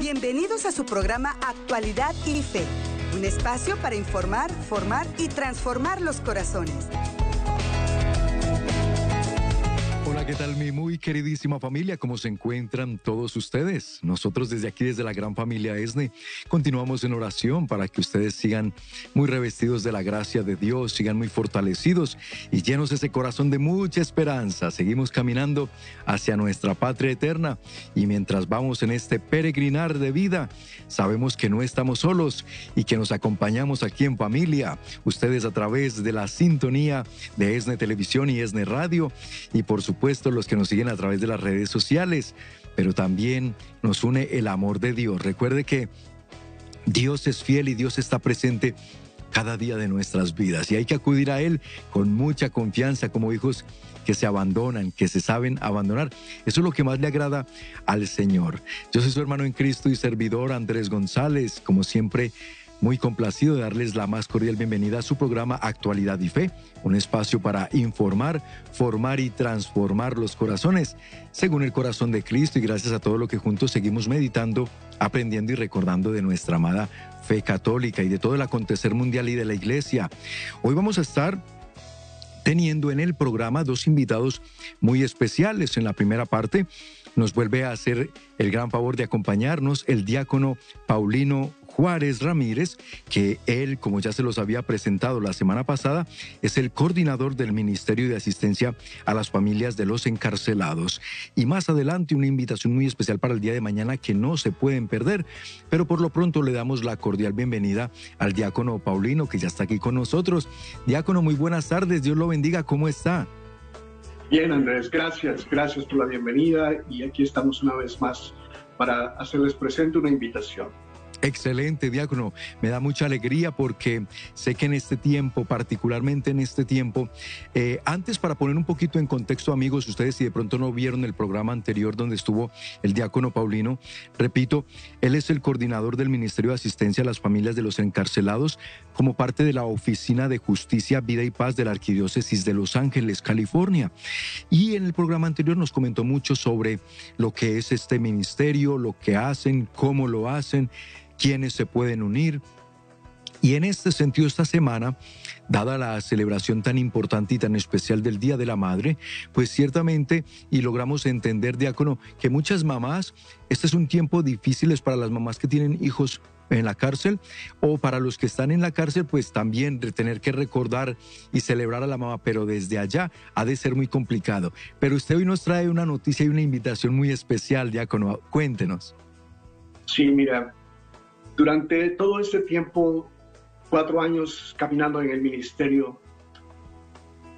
Bienvenidos a su programa Actualidad y Fe, un espacio para informar, formar y transformar los corazones. ¿Qué tal mi muy queridísima familia? ¿Cómo se encuentran todos ustedes? Nosotros desde aquí, desde la gran familia ESNE, continuamos en oración para que ustedes sigan muy revestidos de la gracia de Dios, sigan muy fortalecidos y llenos ese corazón de mucha esperanza. Seguimos caminando hacia nuestra patria eterna y mientras vamos en este peregrinar de vida, sabemos que no estamos solos y que nos acompañamos aquí en familia. Ustedes a través de la sintonía de ESNE Televisión y ESNE Radio y por supuesto los que nos siguen a través de las redes sociales, pero también nos une el amor de Dios. Recuerde que Dios es fiel y Dios está presente cada día de nuestras vidas y hay que acudir a Él con mucha confianza como hijos que se abandonan, que se saben abandonar. Eso es lo que más le agrada al Señor. Yo soy su hermano en Cristo y servidor Andrés González, como siempre muy complacido de darles la más cordial bienvenida a su programa Actualidad y Fe, un espacio para informar, formar y transformar los corazones según el corazón de Cristo y gracias a todo lo que juntos seguimos meditando, aprendiendo y recordando de nuestra amada fe católica y de todo el acontecer mundial y de la iglesia. Hoy vamos a estar teniendo en el programa dos invitados muy especiales. En la primera parte nos vuelve a hacer el gran favor de acompañarnos el diácono Paulino Juárez Ramírez, que él, como ya se los había presentado la semana pasada, es el coordinador del Ministerio de Asistencia a las Familias de los Encarcelados. Y más adelante una invitación muy especial para el día de mañana que no se pueden perder, pero por lo pronto le damos la cordial bienvenida al diácono Paulino, que ya está aquí con nosotros. Diácono, muy buenas tardes, Dios lo bendiga, ¿cómo está? Bien, Andrés, gracias, gracias por la bienvenida y aquí estamos una vez más para hacerles presente una invitación. Excelente, diácono. Me da mucha alegría porque sé que en este tiempo, particularmente en este tiempo, eh, antes para poner un poquito en contexto, amigos, ustedes si de pronto no vieron el programa anterior donde estuvo el diácono Paulino, repito, él es el coordinador del Ministerio de Asistencia a las Familias de los Encarcelados como parte de la Oficina de Justicia, Vida y Paz de la Arquidiócesis de Los Ángeles, California. Y en el programa anterior nos comentó mucho sobre lo que es este ministerio, lo que hacen, cómo lo hacen quiénes se pueden unir. Y en este sentido, esta semana, dada la celebración tan importante y tan especial del Día de la Madre, pues ciertamente, y logramos entender, diácono, que muchas mamás, este es un tiempo difícil para las mamás que tienen hijos en la cárcel o para los que están en la cárcel, pues también tener que recordar y celebrar a la mamá, pero desde allá ha de ser muy complicado. Pero usted hoy nos trae una noticia y una invitación muy especial, diácono. Cuéntenos. Sí, mira, durante todo este tiempo, cuatro años caminando en el ministerio,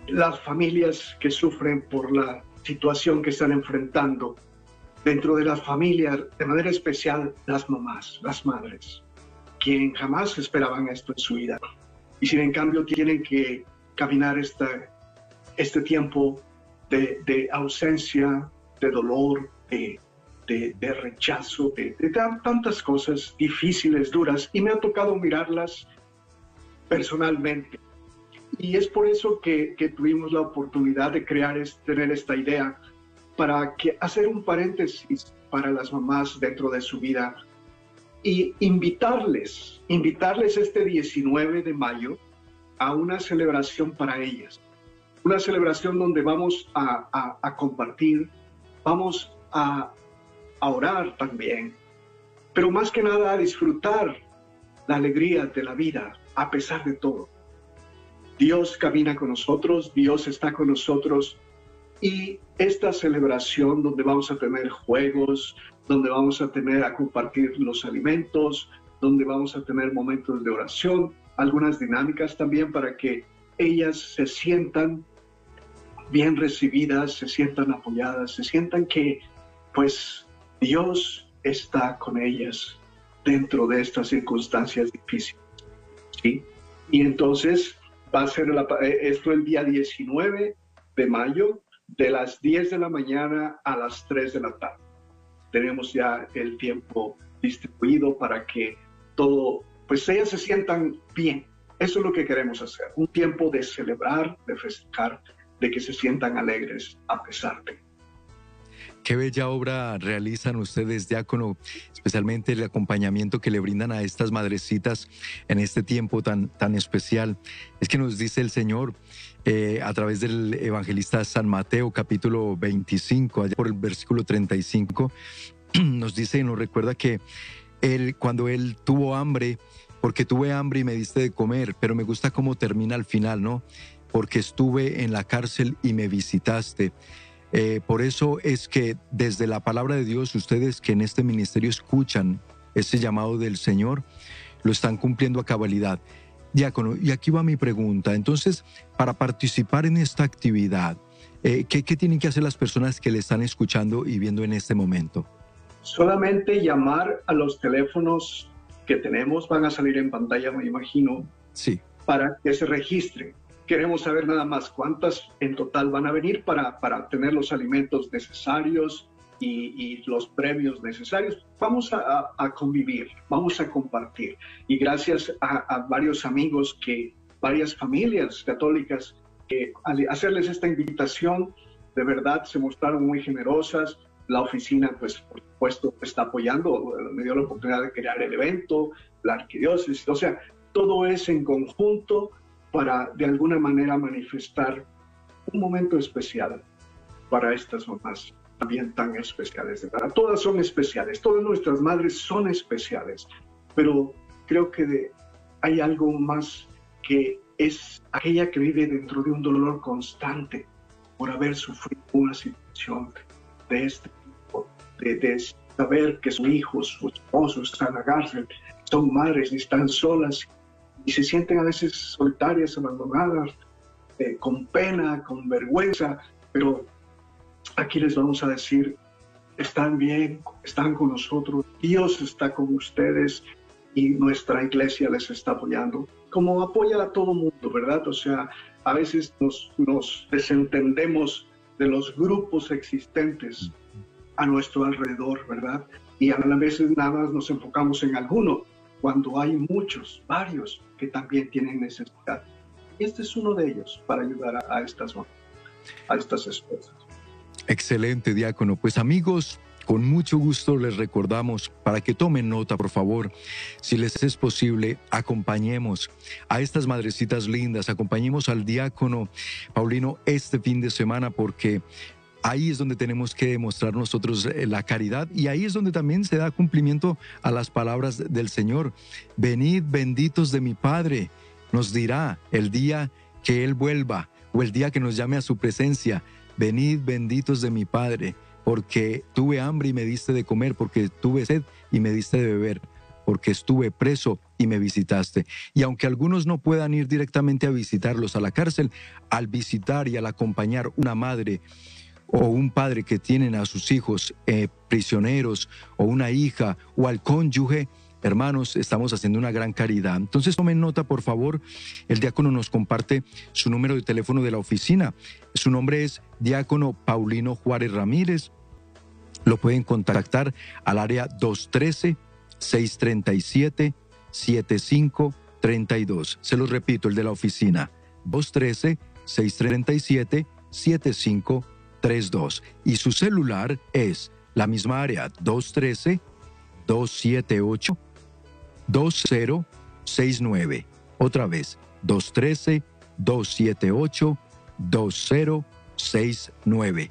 las familias que sufren por la situación que están enfrentando, dentro de las familias, de manera especial las mamás, las madres, quien jamás esperaban esto en su vida. Y sin en cambio tienen que caminar este tiempo de, de ausencia, de dolor, de de, rechazo, de, tantas cosas difíciles, duras, y me ha tocado mirarlas personalmente. Y es por eso que, tuvimos la oportunidad de crear, tener esta idea, para que, hacer un paréntesis para las mamás dentro de su vida y invitarles, invitarles este 19 de mayo a una celebración para ellas. Una celebración donde vamos a compartir, vamos a, a orar también, pero más que nada a disfrutar la alegría de la vida a pesar de todo. Dios camina con nosotros, Dios está con nosotros y esta celebración donde vamos a tener juegos, donde vamos a tener a compartir los alimentos, donde vamos a tener momentos de oración, algunas dinámicas también para que ellas se sientan bien recibidas, se sientan apoyadas, se sientan que pues Dios está con ellas dentro de estas circunstancias difíciles. ¿sí? Y entonces va a ser eh, esto el día 19 de mayo, de las 10 de la mañana a las 3 de la tarde. Tenemos ya el tiempo distribuido para que todo, pues ellas se sientan bien. Eso es lo que queremos hacer, un tiempo de celebrar, de festejar, de que se sientan alegres a pesar de Qué bella obra realizan ustedes, diácono, especialmente el acompañamiento que le brindan a estas madrecitas en este tiempo tan, tan especial. Es que nos dice el Señor eh, a través del evangelista San Mateo, capítulo 25, allá por el versículo 35, nos dice y nos recuerda que él, cuando él tuvo hambre, porque tuve hambre y me diste de comer, pero me gusta cómo termina al final, ¿no? Porque estuve en la cárcel y me visitaste. Eh, por eso es que desde la palabra de Dios, ustedes que en este ministerio escuchan ese llamado del Señor, lo están cumpliendo a cabalidad. Diácono, y aquí va mi pregunta. Entonces, para participar en esta actividad, eh, ¿qué, ¿qué tienen que hacer las personas que le están escuchando y viendo en este momento? Solamente llamar a los teléfonos que tenemos, van a salir en pantalla, me imagino, sí. para que se registren queremos saber nada más cuántas en total van a venir para, para tener los alimentos necesarios y, los premios necesarios. Vamos a, convivir, vamos a compartir. Y gracias a, varios amigos que, varias familias católicas, que al hacerles esta invitación, de verdad se mostraron muy generosas. La oficina, pues, por supuesto, está apoyando, me dio la oportunidad de crear el evento, la arquidiócesis, o sea, todo es en conjunto para de alguna manera manifestar un momento especial para estas mamás también tan especiales. Para todas son especiales, todas nuestras madres son especiales, pero creo que hay algo más que es aquella que vive dentro de un dolor constante por haber sufrido una situación de este tipo, de, saber que su hijo, su esposo están la cárcel, son madres y están solas y se sienten a veces solitarias, abandonadas, eh, con pena, con vergüenza, pero aquí les vamos a decir, están bien, están con nosotros, Dios está con ustedes y nuestra iglesia les está apoyando, como apoya a todo mundo, ¿verdad? O sea, a veces nos, nos desentendemos de los grupos existentes a nuestro alrededor, ¿verdad? Y a veces nada más nos enfocamos en alguno, cuando hay muchos, varios que también tienen necesidad. Y este es uno de ellos para ayudar a, estas, a estas esposas. Excelente, diácono. Pues amigos, con mucho gusto les recordamos para que tomen nota, por favor, si les es posible, acompañemos a estas madrecitas lindas, acompañemos al diácono Paulino este fin de semana porque Ahí es donde tenemos que demostrar nosotros eh, la caridad y ahí es donde también se da cumplimiento a las palabras del Señor. Venid benditos de mi Padre, nos dirá el día que Él vuelva o el día que nos llame a su presencia. Venid benditos de mi Padre, porque tuve hambre y me diste de comer, porque tuve sed y me diste de beber, porque estuve preso y me visitaste. Y aunque algunos no puedan ir directamente a visitarlos a la cárcel, al visitar y al acompañar una madre, o un padre que tienen a sus hijos eh, prisioneros o una hija o al cónyuge, hermanos, estamos haciendo una gran caridad. Entonces tomen nota, por favor. El diácono nos comparte su número de teléfono de la oficina. Su nombre es diácono Paulino Juárez Ramírez. Lo pueden contactar al área 213-637-7532. Se los repito, el de la oficina. 213-637-7532. 32 y su celular es la misma área 213 278 2069. Otra vez 213 278 2069.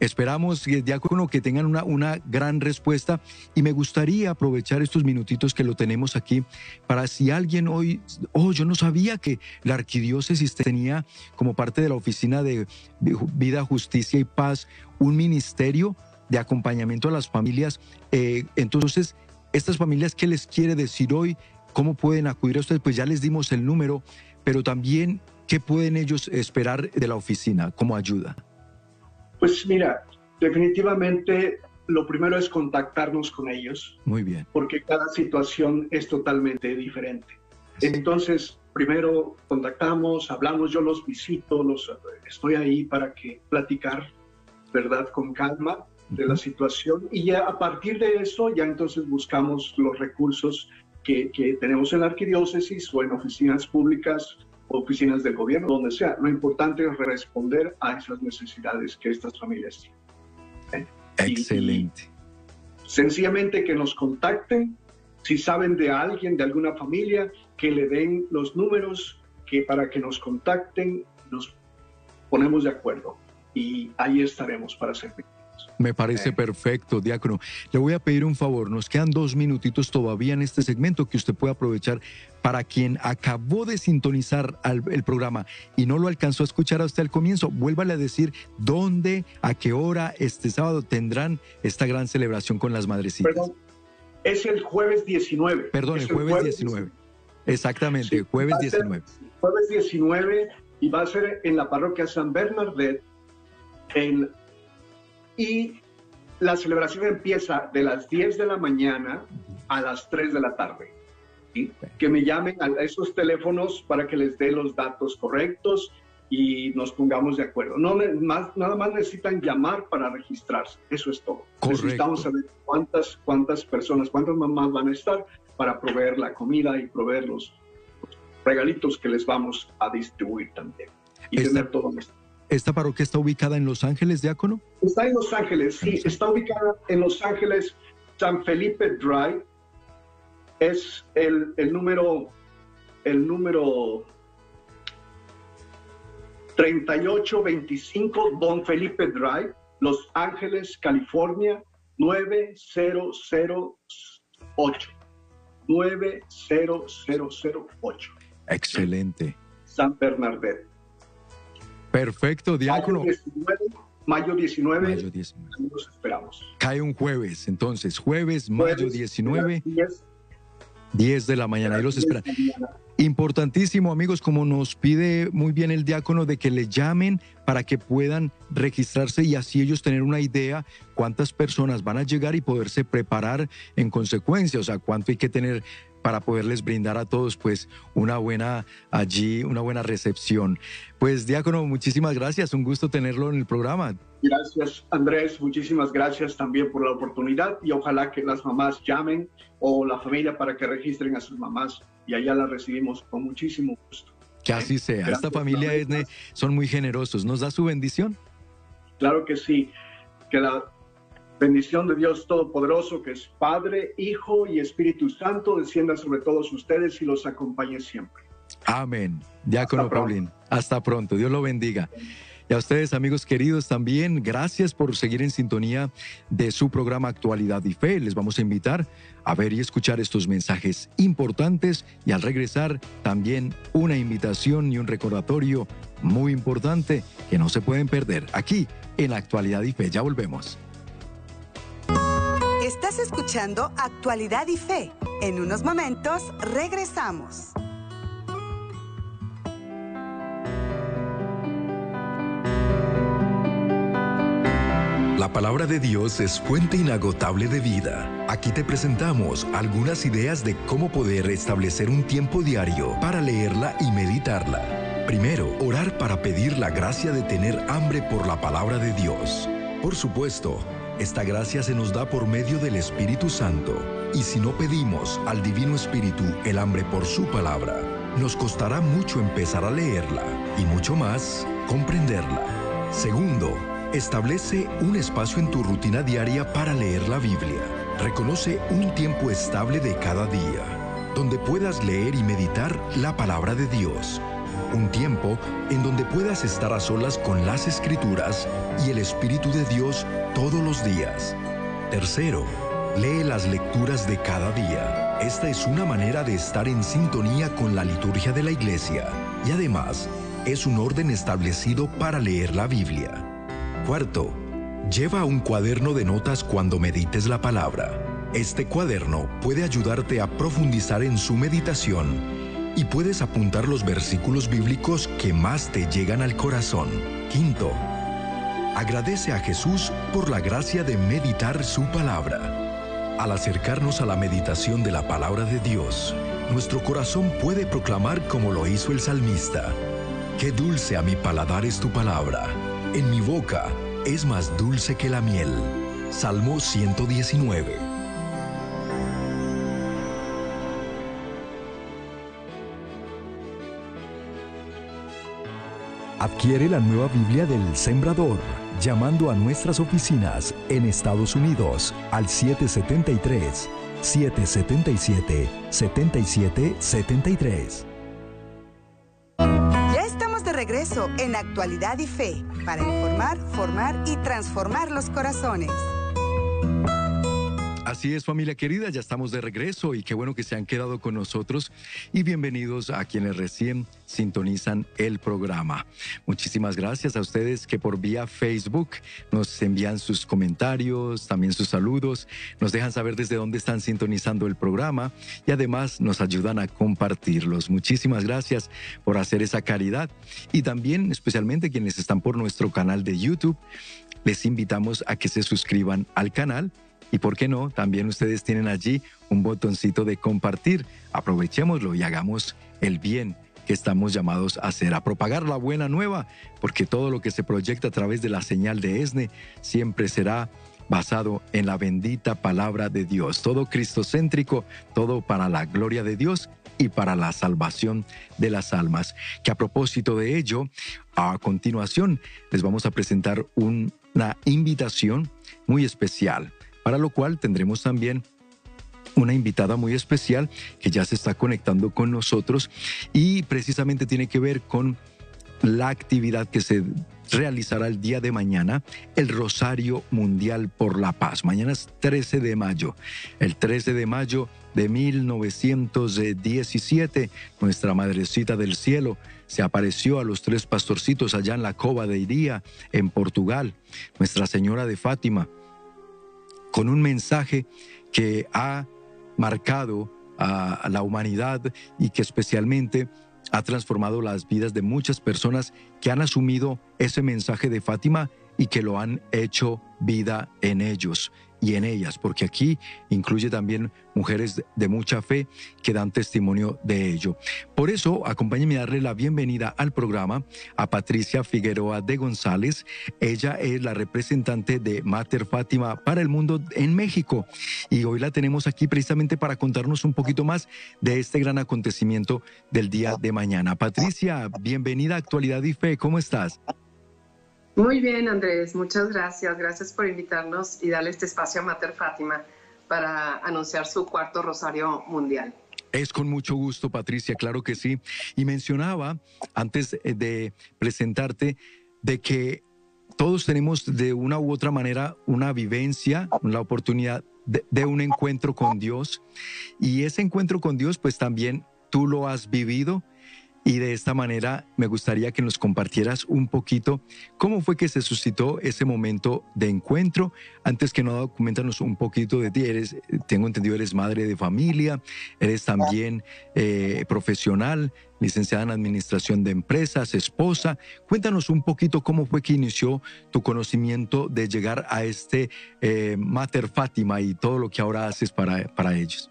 Esperamos, diácono, que tengan una, una gran respuesta y me gustaría aprovechar estos minutitos que lo tenemos aquí para si alguien hoy, oh, yo no sabía que la arquidiócesis tenía como parte de la Oficina de Vida, Justicia y Paz un ministerio de acompañamiento a las familias. Eh, entonces, estas familias, ¿qué les quiere decir hoy? ¿Cómo pueden acudir a ustedes? Pues ya les dimos el número, pero también, ¿qué pueden ellos esperar de la oficina como ayuda? Pues mira, definitivamente lo primero es contactarnos con ellos. Muy bien. Porque cada situación es totalmente diferente. Entonces, primero contactamos, hablamos, yo los visito, los estoy ahí para que platicar, ¿verdad? Con calma de la situación y ya a partir de eso ya entonces buscamos los recursos que, que tenemos en la arquidiócesis o en oficinas públicas oficinas del gobierno, donde sea. Lo importante es responder a esas necesidades que estas familias tienen. Excelente. sencillamente que nos contacten, si saben de alguien, de alguna familia, que le den los números que para que nos contacten, nos ponemos de acuerdo y ahí estaremos para servir. Me parece perfecto, diácono. Le voy a pedir un favor, nos quedan dos minutitos todavía en este segmento que usted puede aprovechar para quien acabó de sintonizar el programa y no lo alcanzó a escuchar hasta el comienzo, vuélvale a decir dónde, a qué hora este sábado tendrán esta gran celebración con las madrecitas. Perdón, es el jueves 19. Perdón, el jueves, 19. Exactamente, jueves 19. Jueves 19 y va a ser en la parroquia San Bernardet en y la celebración empieza de las 10 de la mañana a las 3 de la tarde. Que me llamen a esos teléfonos para que les dé los datos correctos y nos pongamos de acuerdo. No, más, nada más necesitan llamar para registrarse. Eso es todo. Necesitamos saber cuántas, cuántas personas, cuántas mamás van a estar para proveer la comida y proveer los, regalitos que les vamos a distribuir también. Y tener todo esto. ¿Esta parroquia está ubicada en Los Ángeles, Diácono? Está en Los Ángeles, sí, está ubicada en Los Ángeles, San Felipe Drive. Es el, el número, el número 3825 Don Felipe Drive, Los Ángeles, California, 9008. 90008. Excelente. San Bernardet. Perfecto, diácono. Mayo 19, mayo 19. Nos esperamos. Cae un jueves, entonces, jueves, mayo 19. 10, de la mañana, y los esperan. Importantísimo, amigos, como nos pide muy bien el diácono, de que le llamen para que puedan registrarse y así ellos tener una idea cuántas personas van a llegar y poderse preparar en consecuencia, o sea, cuánto hay que tener para poderles brindar a todos pues una buena allí, una buena recepción. Pues diácono, muchísimas gracias, un gusto tenerlo en el programa. Gracias Andrés, muchísimas gracias también por la oportunidad y ojalá que las mamás llamen o la familia para que registren a sus mamás y allá las recibimos con muchísimo gusto. Que así sea. Esta familia Esne son muy generosos. ¿Nos da su bendición? Claro que sí. Que la bendición de Dios Todopoderoso, que es Padre, Hijo y Espíritu Santo, descienda sobre todos ustedes y los acompañe siempre. Amén. Diácono Paulín. Hasta pronto. Dios lo bendiga. Y a ustedes, amigos queridos, también gracias por seguir en sintonía de su programa Actualidad y Fe. Les vamos a invitar a ver y escuchar estos mensajes importantes y al regresar también una invitación y un recordatorio muy importante que no se pueden perder aquí en Actualidad y Fe. Ya volvemos. Estás escuchando Actualidad y Fe. En unos momentos regresamos. La palabra de Dios es fuente inagotable de vida. Aquí te presentamos algunas ideas de cómo poder establecer un tiempo diario para leerla y meditarla. Primero, orar para pedir la gracia de tener hambre por la palabra de Dios. Por supuesto, esta gracia se nos da por medio del Espíritu Santo. Y si no pedimos al Divino Espíritu el hambre por su palabra, nos costará mucho empezar a leerla y mucho más comprenderla. Segundo, Establece un espacio en tu rutina diaria para leer la Biblia. Reconoce un tiempo estable de cada día, donde puedas leer y meditar la palabra de Dios. Un tiempo en donde puedas estar a solas con las escrituras y el Espíritu de Dios todos los días. Tercero, lee las lecturas de cada día. Esta es una manera de estar en sintonía con la liturgia de la iglesia y además es un orden establecido para leer la Biblia. Cuarto, lleva un cuaderno de notas cuando medites la palabra. Este cuaderno puede ayudarte a profundizar en su meditación y puedes apuntar los versículos bíblicos que más te llegan al corazón. Quinto, agradece a Jesús por la gracia de meditar su palabra. Al acercarnos a la meditación de la palabra de Dios, nuestro corazón puede proclamar como lo hizo el salmista, Qué dulce a mi paladar es tu palabra en mi boca es más dulce que la miel. Salmo 119. Adquiere la nueva Biblia del Sembrador llamando a nuestras oficinas en Estados Unidos al 773 777 7773. Ya estamos de regreso en Actualidad y Fe para informar, formar y transformar los corazones. Así es, familia querida, ya estamos de regreso y qué bueno que se han quedado con nosotros y bienvenidos a quienes recién sintonizan el programa. Muchísimas gracias a ustedes que por vía Facebook nos envían sus comentarios, también sus saludos, nos dejan saber desde dónde están sintonizando el programa y además nos ayudan a compartirlos. Muchísimas gracias por hacer esa caridad y también especialmente quienes están por nuestro canal de YouTube, les invitamos a que se suscriban al canal y por qué no, también ustedes tienen allí un botoncito de compartir. Aprovechémoslo y hagamos el bien que estamos llamados a hacer, a propagar la buena nueva, porque todo lo que se proyecta a través de la señal de ESNE siempre será basado en la bendita palabra de Dios, todo cristocéntrico, todo para la gloria de Dios y para la salvación de las almas. Que a propósito de ello, a continuación les vamos a presentar una invitación muy especial para lo cual tendremos también una invitada muy especial que ya se está conectando con nosotros y precisamente tiene que ver con la actividad que se realizará el día de mañana, el Rosario Mundial por la Paz. Mañana es 13 de mayo. El 13 de mayo de 1917, nuestra Madrecita del Cielo se apareció a los tres pastorcitos allá en la Cova de Iría, en Portugal. Nuestra Señora de Fátima con un mensaje que ha marcado a la humanidad y que especialmente ha transformado las vidas de muchas personas que han asumido ese mensaje de Fátima y que lo han hecho vida en ellos y en ellas, porque aquí incluye también mujeres de mucha fe que dan testimonio de ello. Por eso, acompáñenme a darle la bienvenida al programa a Patricia Figueroa de González. Ella es la representante de Mater Fátima para el mundo en México y hoy la tenemos aquí precisamente para contarnos un poquito más de este gran acontecimiento del día de mañana. Patricia, bienvenida a Actualidad y Fe, ¿cómo estás? Muy bien, Andrés, muchas gracias. Gracias por invitarnos y darle este espacio a Mater Fátima para anunciar su cuarto Rosario Mundial. Es con mucho gusto, Patricia, claro que sí. Y mencionaba, antes de presentarte, de que todos tenemos de una u otra manera una vivencia, la oportunidad de, de, un encuentro con Dios. Y ese encuentro con Dios, pues también tú lo has vivido y de esta manera me gustaría que nos compartieras un poquito cómo fue que se suscitó ese momento de encuentro. Antes que nada, coméntanos un poquito de ti. Eres, tengo entendido, eres madre de familia, eres también eh, profesional, licenciada en administración de empresas, esposa. Cuéntanos un poquito cómo fue que inició tu conocimiento de llegar a este eh, Mater Fátima y todo lo que ahora haces para, para ellos.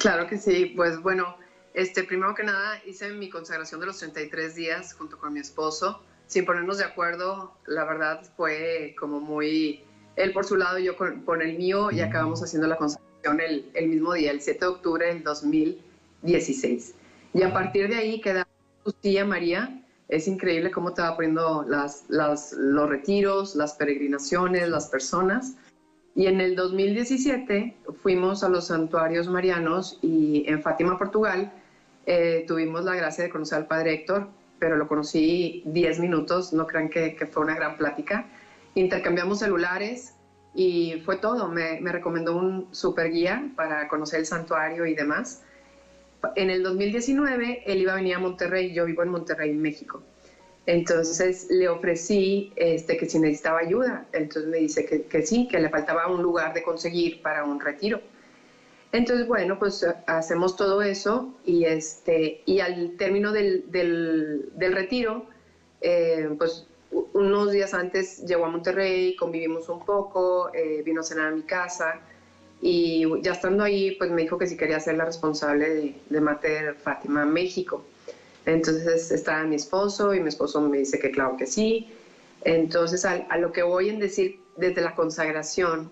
Claro que sí, pues bueno. Este, primero que nada, hice mi consagración de los 33 días junto con mi esposo, sin ponernos de acuerdo. La verdad fue como muy él por su lado y yo por el mío y acabamos haciendo la consagración el, el, mismo día, el 7 de octubre del 2016. Y a partir de ahí queda tu tía María. Es increíble cómo te va poniendo las, las, los retiros, las peregrinaciones, las personas. Y en el 2017 fuimos a los santuarios marianos y en Fátima, Portugal, eh, tuvimos la gracia de conocer al padre Héctor, pero lo conocí 10 minutos, no crean que, fue una gran plática. Intercambiamos celulares y fue todo. Me, me, recomendó un super guía para conocer el santuario y demás. En el 2019 él iba a venir a Monterrey, yo vivo en Monterrey, México. Entonces le ofrecí este, que si necesitaba ayuda. Entonces me dice que sí, que le faltaba un lugar de conseguir para un retiro. Entonces, bueno, pues eh, hacemos todo eso y, este, y al término del, del, retiro, eh, pues unos días antes llegó a Monterrey, convivimos un poco, eh, vino a cenar a mi casa y ya estando ahí, pues me dijo que si quería ser la responsable de, de Mater Fátima México. Entonces estaba mi esposo y mi esposo me dice que claro que sí. Entonces a, a lo que voy en decir desde la consagración,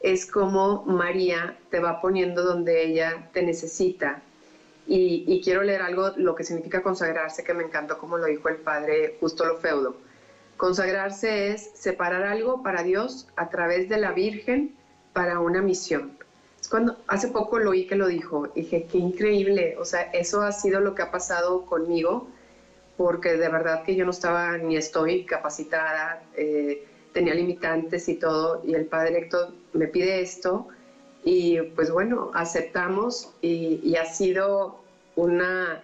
es como María te va poniendo donde ella te necesita Y, quiero leer algo, lo que significa consagrarse, que me encantó como lo dijo el padre Justo Lo Feudo. Consagrarse es separar algo para Dios a través de la Virgen para una misión. Es cuando hace poco lo oí que lo dijo, dije, qué increíble, o sea, eso ha sido lo que ha pasado conmigo, porque de verdad que yo no estaba ni estoy capacitada, eh, tenía limitantes y todo, y el padre Héctor me pide esto, y pues bueno, aceptamos y, ha sido una,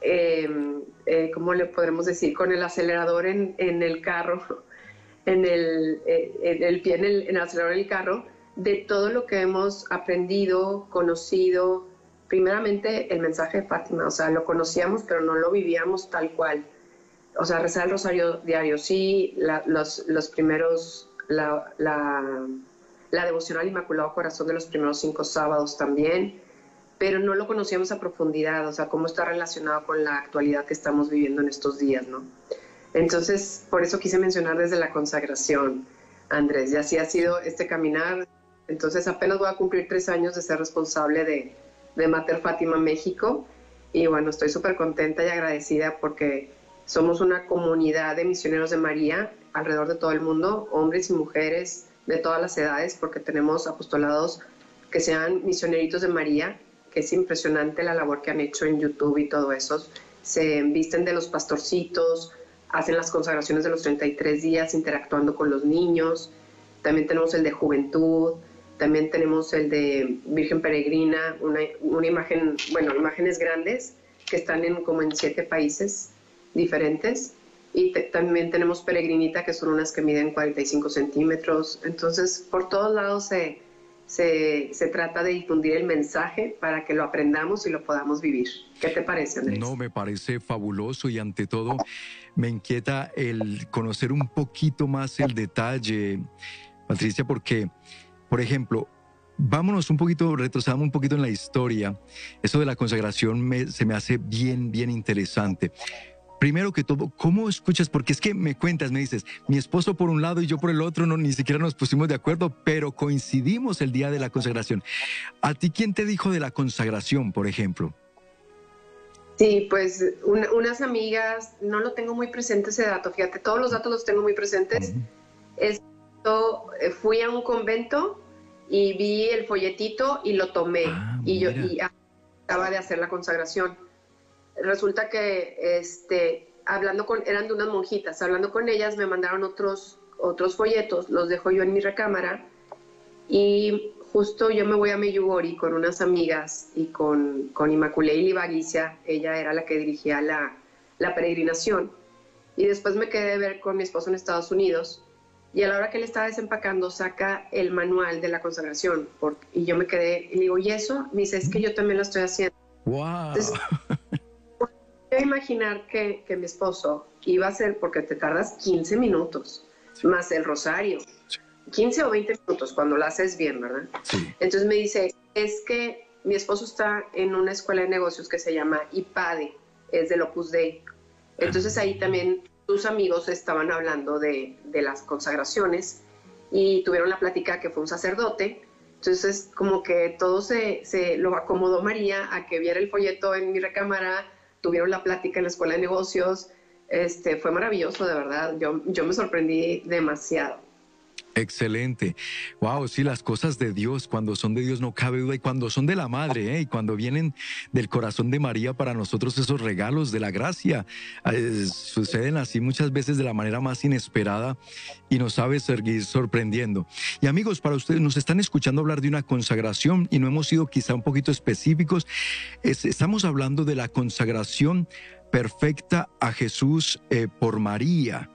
em, eh, ¿cómo le podremos decir? Con el acelerador en, el carro, en el, eh, en el pie en el, acelerador del carro, de todo lo que hemos aprendido, conocido, primeramente el mensaje de Fátima, o sea, lo conocíamos pero no lo vivíamos tal cual. O sea, rezar el rosario diario, sí, los, los primeros, la la devoción al Inmaculado Corazón de los primeros cinco sábados también, pero no lo conocíamos a profundidad, o sea, cómo está relacionado con la actualidad que estamos viviendo en estos días, ¿no? Entonces, por eso quise mencionar desde la consagración, Andrés, y así ha sido este caminar. Entonces, apenas voy a cumplir tres años de ser responsable de, de Mater Fátima México, y bueno, estoy súper contenta y agradecida porque somos una comunidad de misioneros de María alrededor de todo el mundo, hombres y mujeres, de todas las edades, porque tenemos apostolados que sean misioneritos de María, que es impresionante la labor que han hecho en YouTube y todo eso. Se visten de los pastorcitos, hacen las consagraciones de los 33 días interactuando con los niños. También tenemos el de juventud, también tenemos el de Virgen Peregrina, una, una imagen, bueno, imágenes grandes que están en como en siete países diferentes y también tenemos peregrinita, que son unas que miden 45 centímetros. Entonces, por todos lados se, se, se, trata de difundir el mensaje para que lo aprendamos y lo podamos vivir. ¿Qué te parece, Andrés? No, me parece fabuloso y ante todo me inquieta el conocer un poquito más el detalle, Patricia, porque, por ejemplo, vámonos un poquito, retrocedamos un poquito en la historia. Eso de la consagración se me hace bien, bien interesante primero que todo, ¿cómo escuchas? Porque es que me cuentas, me dices, mi esposo por un lado y yo por el otro, no, ni siquiera nos pusimos de acuerdo, pero coincidimos el día de la consagración. ¿A ti quién te dijo de la consagración, por ejemplo? Sí, pues unas amigas, no lo tengo muy presente ese dato, fíjate, todos los datos los tengo muy presentes. Esto, eh, fui a un convento y vi el folletito y lo tomé ah, y yo y acaba de hacer la consagración resulta que este, hablando con, eran de unas monjitas, hablando con ellas me mandaron otros, otros folletos, los dejo yo en mi recámara y justo yo me voy a Meyugori con unas amigas y con, con y Libaguicia, ella era la que dirigía la, la peregrinación y después me quedé de ver con mi esposo en Estados Unidos y a la hora que él estaba desempacando saca el manual de la consagración y yo me quedé y le digo, ¿y eso? Me dice, es que yo también lo estoy haciendo. ¡Wow! Imaginar que, que, mi esposo iba a hacer, porque te tardas 15 minutos, más el rosario, 15 o 20 minutos cuando lo haces bien, ¿verdad? Entonces me dice, es que mi esposo está en una escuela de negocios que se llama IPADE, es del Opus Dei. Entonces ahí también tus amigos estaban hablando de, de las consagraciones y tuvieron la plática que fue un sacerdote. Entonces como que todo se, se lo acomodó María a que viera el folleto en mi recámara, tuvieron la plática en la escuela de negocios. Este, fue maravilloso, de verdad. Yo, yo me sorprendí demasiado. Excelente. Wow, sí, las cosas de Dios, cuando son de Dios no cabe duda, y cuando son de la Madre, ¿eh? y cuando vienen del corazón de María para nosotros esos regalos de la gracia, eh, suceden así muchas veces de la manera más inesperada y nos sabe seguir sorprendiendo. Y amigos, para ustedes, nos están escuchando hablar de una consagración y no hemos sido quizá un poquito específicos. estamos hablando de la consagración perfecta a Jesús eh, por María.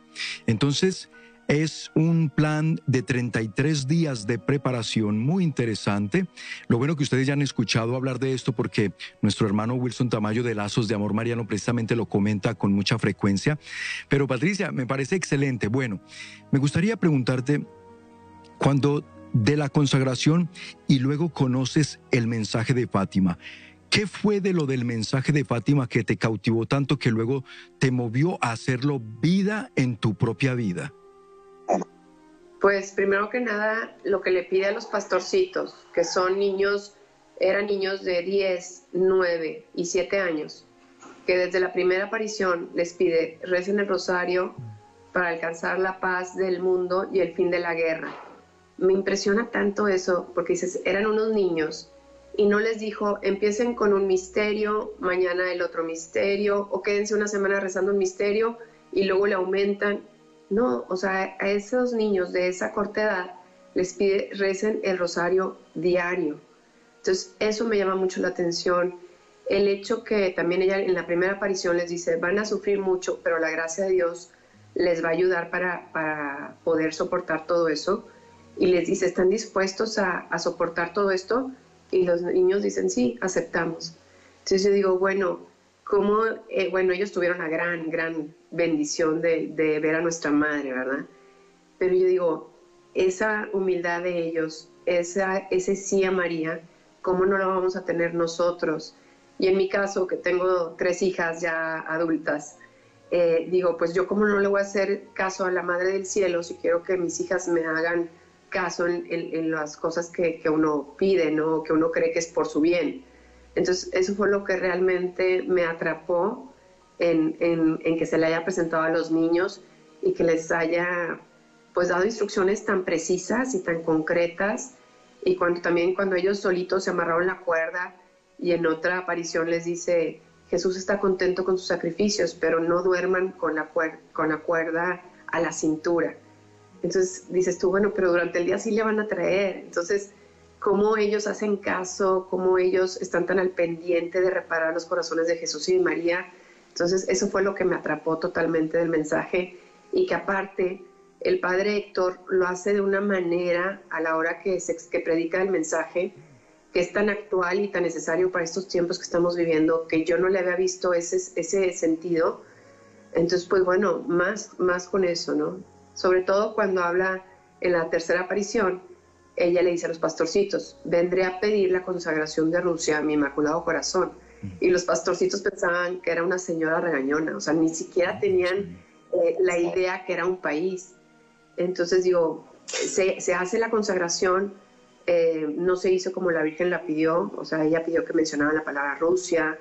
Entonces, es un plan de 33 días de preparación muy interesante. Lo bueno que ustedes ya han escuchado hablar de esto porque nuestro hermano Wilson Tamayo de Lazos de Amor Mariano precisamente lo comenta con mucha frecuencia. Pero Patricia, me parece excelente. Bueno, me gustaría preguntarte, cuando de la consagración y luego conoces el mensaje de Fátima, ¿Qué fue de lo del mensaje de Fátima que te cautivó tanto que luego te movió a hacerlo vida en tu propia vida? Pues primero que nada, lo que le pide a los pastorcitos, que son niños eran niños de 10, 9 y 7 años, que desde la primera aparición les pide recen el rosario para alcanzar la paz del mundo y el fin de la guerra. Me impresiona tanto eso, porque dices, eran unos niños y no les dijo, empiecen con un misterio, mañana el otro misterio, o quédense una semana rezando un misterio y luego le aumentan. No, o sea, a esos niños de esa corta edad les pide recen el rosario diario. Entonces, eso me llama mucho la atención. El hecho que también ella en la primera aparición les dice, van a sufrir mucho, pero la gracia de Dios les va a ayudar para, para poder soportar todo eso. Y les dice, ¿están dispuestos a, a soportar todo esto? Y los niños dicen, sí, aceptamos. Entonces yo digo, bueno, ¿cómo, eh, bueno, ellos tuvieron la gran, gran bendición de, ver a nuestra madre, ¿verdad? Pero yo digo, esa humildad de ellos, esa, ese sí a María, ¿cómo no lo vamos a tener nosotros? Y en mi caso, que tengo tres hijas ya adultas, eh, digo, pues yo cómo no le voy a hacer caso a la Madre del Cielo si quiero que mis hijas me hagan caso en, las cosas que, uno pide, ¿no? que uno cree que es por su bien. Entonces, eso fue lo que realmente me atrapó en, que se le haya presentado a los niños y que les haya pues dado instrucciones tan precisas y tan concretas y cuando también cuando ellos solitos se amarraron la cuerda y en otra aparición les dice Jesús está contento con sus sacrificios pero no duerman con la, con la cuerda a la cintura entonces dices tú, bueno, pero durante el día sí le van a traer. Entonces, cómo ellos hacen caso, cómo ellos están tan al pendiente de reparar los corazones de Jesús y de María. Entonces, eso fue lo que me atrapó totalmente del mensaje y que aparte el padre Héctor lo hace de una manera a la hora que, se, que predica el mensaje que es tan actual y tan necesario para estos tiempos que estamos viviendo que yo no le había visto ese, ese sentido. Entonces, pues bueno, más, más con eso, ¿no? sobre todo cuando habla en la tercera aparición, ella le dice a los pastorcitos, vendré a pedir la consagración de Rusia a mi Inmaculado Corazón. Y los pastorcitos pensaban que era una señora regañona, o sea, ni siquiera tenían eh, la idea que era un país. Entonces digo, se, hace la consagración, eh, no se hizo como la Virgen la pidió, o sea, ella pidió que mencionara la palabra Rusia,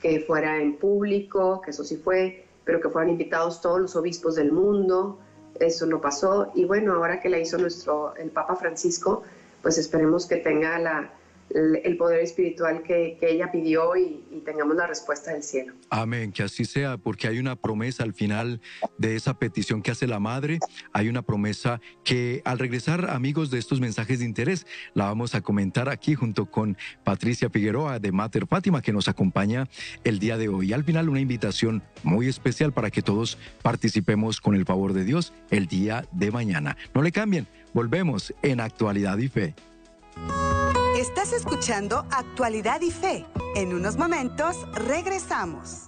que fuera en público, que eso sí fue, pero que fueran invitados todos los obispos del mundo, eso no pasó. Y bueno, ahora que la hizo nuestro, el Papa Francisco, pues esperemos que tenga la, el poder espiritual que, ella pidió y, tengamos la respuesta del cielo. Amén, que así sea, porque hay una promesa al final de esa petición que hace la madre, hay una promesa que al regresar amigos de estos mensajes de interés, la vamos a comentar aquí junto con Patricia Figueroa de Mater Fátima, que nos acompaña el día de hoy. Al final una invitación muy especial para que todos participemos con el favor de Dios el día de mañana. No le cambien, volvemos en actualidad y fe. Estás escuchando Actualidad y Fe. En unos momentos regresamos.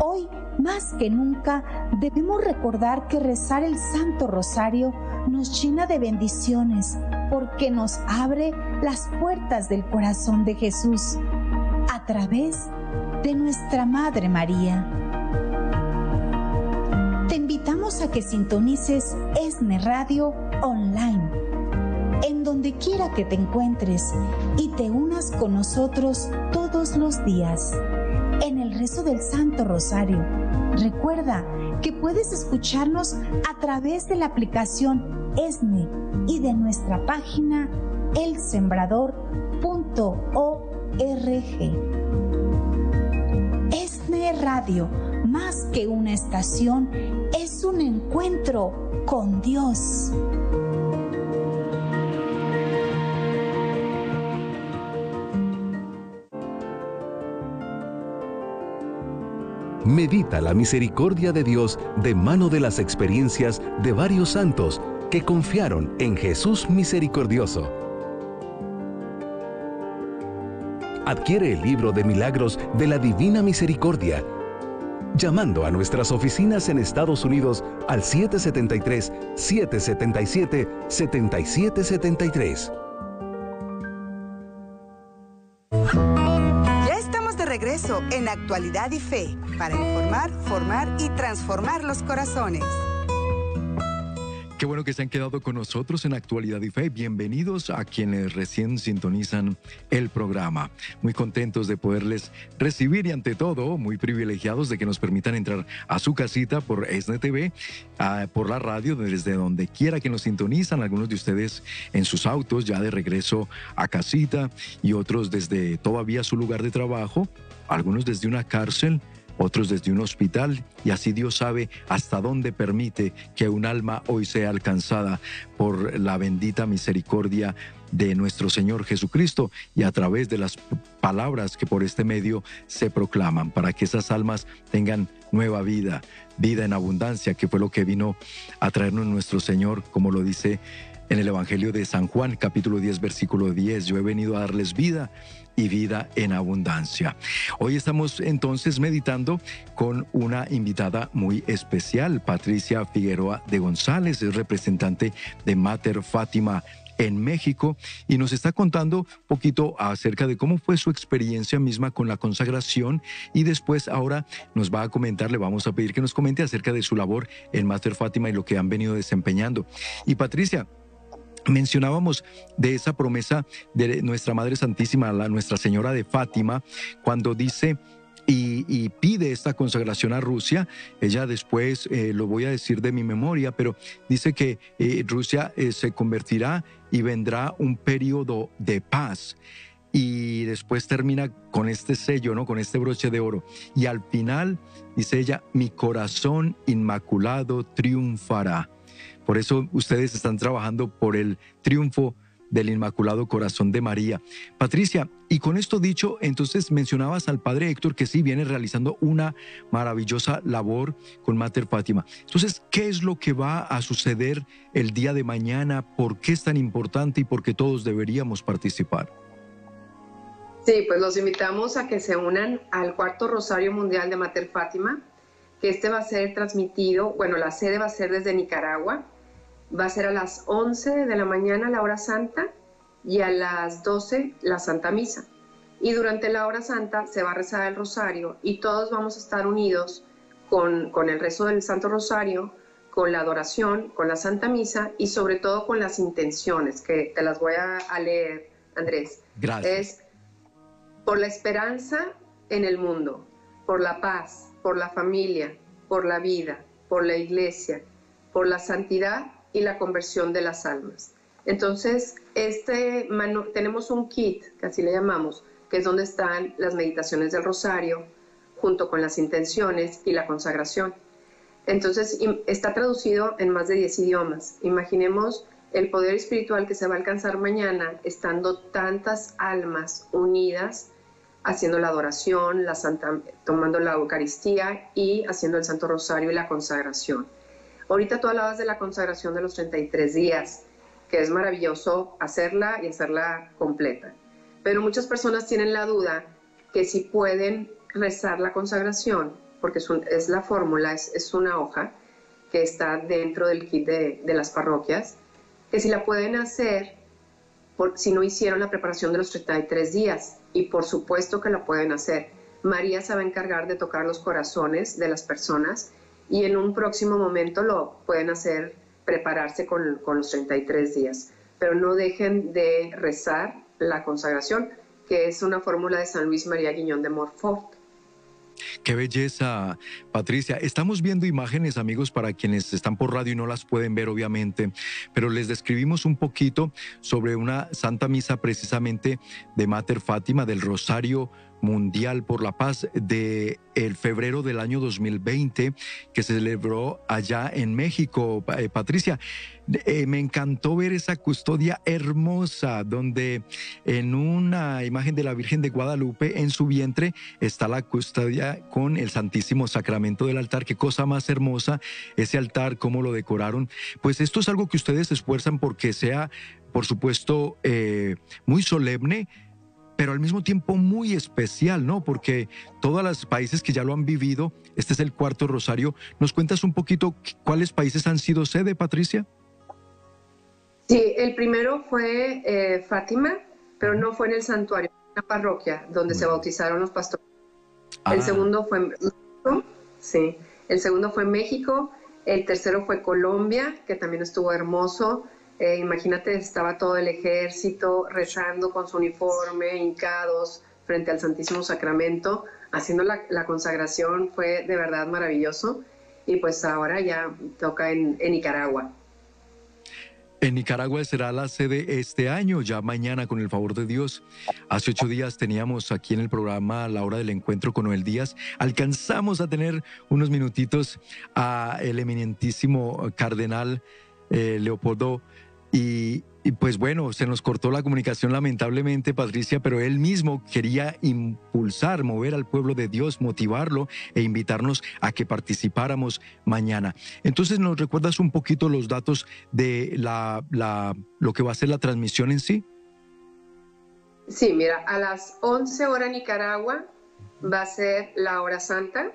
Hoy, más que nunca, debemos recordar que rezar el Santo Rosario nos llena de bendiciones porque nos abre las puertas del corazón de Jesús a través de nuestra Madre María te invitamos a que sintonices ESNE Radio online, en donde quiera que te encuentres y te unas con nosotros todos los días en el rezo del Santo Rosario. Recuerda que puedes escucharnos a través de la aplicación ESNE y de nuestra página elsembrador.org. ESNE Radio más que una estación, es un encuentro con Dios. Medita la misericordia de Dios de mano de las experiencias de varios santos que confiaron en Jesús misericordioso. Adquiere el libro de milagros de la Divina Misericordia llamando a nuestras oficinas en Estados Unidos al 773-777-7773. Ya estamos de regreso en Actualidad y Fe para informar, formar y transformar los corazones. Qué bueno que se han quedado con nosotros en Actualidad y. Bienvenidos a quienes recién sintonizan el programa. Muy contentos de poderles recibir y ante todo muy privilegiados de que nos permitan entrar a su casita por ESNE TV, por la radio, desde donde quiera que nos sintonizan. Algunos de ustedes en sus autos ya de regreso a casita y otros desde todavía su lugar de trabajo, algunos desde una cárcel otros desde un hospital, y así Dios sabe hasta dónde permite que un alma hoy sea alcanzada por la bendita misericordia de nuestro Señor Jesucristo y a través de las palabras que por este medio se proclaman, para que esas almas tengan nueva vida, vida en abundancia, que fue lo que vino a traernos nuestro Señor, como lo dice en el Evangelio de San Juan, capítulo 10, versículo 10. Yo he venido a darles vida y vida en abundancia. Hoy estamos entonces meditando con una invitada muy especial, Patricia Figueroa de González, es representante de Mater Fátima en México y nos está contando poquito acerca de cómo fue su experiencia misma con la consagración y después ahora nos va a comentar, le vamos a pedir que nos comente acerca de su labor en Mater Fátima y lo que han venido desempeñando. Y Patricia, Mencionábamos de esa promesa de nuestra Madre Santísima, la Nuestra Señora de Fátima, cuando dice y, pide esta consagración a Rusia. Ella después, eh, lo voy a decir de mi memoria, pero dice que eh, Rusia eh, se convertirá y vendrá un periodo de paz. Y después termina con este sello, ¿no? Con este broche de oro. Y al final, dice ella, mi corazón inmaculado triunfará. Por eso ustedes están trabajando por el triunfo del Inmaculado Corazón de María. Patricia, y con esto dicho, entonces mencionabas al Padre Héctor que sí viene realizando una maravillosa labor con Mater Fátima. Entonces, ¿qué es lo que va a suceder el día de mañana? ¿Por qué es tan importante y por qué todos deberíamos participar? Sí, pues los invitamos a que se unan al cuarto Rosario Mundial de Mater Fátima, que este va a ser transmitido, bueno, la sede va a ser desde Nicaragua, va a ser a las 11 de la mañana la hora santa y a las 12 la Santa Misa. Y durante la hora santa se va a rezar el rosario y todos vamos a estar unidos con, con el rezo del Santo Rosario, con la adoración, con la Santa Misa y sobre todo con las intenciones, que te las voy a, leer, Andrés. Gracias. Es por la esperanza en el mundo, por la paz, por la familia, por la vida, por la iglesia, por la santidad y la conversión de las almas. Entonces, este tenemos un kit, que así le llamamos, que es donde están las meditaciones del rosario, junto con las intenciones y la consagración. Entonces, está traducido en más de 10 idiomas. Imaginemos el poder espiritual que se va a alcanzar mañana estando tantas almas unidas haciendo la adoración, la santa, tomando la Eucaristía y haciendo el Santo Rosario y la consagración. Ahorita tú hablabas de la consagración de los 33 días, que es maravilloso hacerla y hacerla completa. Pero muchas personas tienen la duda que si pueden rezar la consagración, porque es, la fórmula, es, una hoja que está dentro del kit de, las parroquias, que si la pueden hacer si no hicieron la preparación de los 33 días. Y por supuesto que la pueden hacer. María se va a encargar de tocar los corazones de las personas y en un próximo momento lo pueden hacer prepararse con, los 33 días. Pero no dejen de rezar la consagración, que es una fórmula de San Luis María Guiñón de Morfort. Qué belleza, Patricia. Estamos viendo imágenes, amigos, para quienes están por radio y no las pueden ver, obviamente, pero les describimos un poquito sobre una Santa Misa precisamente de Mater Fátima del Rosario Mundial por la Paz de el febrero del año 2020 que se celebró allá en México. Eh, Patricia, eh, me encantó ver esa custodia hermosa donde en una imagen de la Virgen de Guadalupe en su vientre está la custodia con el Santísimo Sacramento del altar. Qué cosa más hermosa ese altar, cómo lo decoraron. Pues esto es algo que ustedes esfuerzan porque sea, por supuesto, eh, muy solemne pero al mismo tiempo muy especial, ¿no? Porque todos los países que ya lo han vivido, este es el cuarto rosario. ¿Nos cuentas un poquito cuáles países han sido sede, Patricia? Sí, el primero fue eh, Fátima, pero no fue en el santuario, en la parroquia donde se bautizaron los pastores. El ah. segundo fue México, sí. El segundo fue México, El tercero fue Colombia, que también estuvo hermoso. Eh, imagínate, estaba todo el ejército rezando con su uniforme, hincados frente al Santísimo Sacramento, haciendo la, consagración. Fue de verdad maravilloso. Y pues ahora ya toca en Nicaragua. En Nicaragua será la sede este año, ya mañana con el favor de Dios. Hace ocho días teníamos aquí en el programa la hora del encuentro con Noel Díaz. Alcanzamos a tener unos minutitos a el eminentísimo cardenal eh, Leopoldo y, pues bueno, se nos cortó la comunicación lamentablemente, Patricia, pero él mismo quería impulsar, mover al pueblo de Dios, motivarlo e invitarnos a que participáramos mañana. Entonces, ¿nos recuerdas un poquito los datos de la, lo que va a ser la transmisión en sí? Sí, mira, a las 11 horas Nicaragua va a ser la hora santa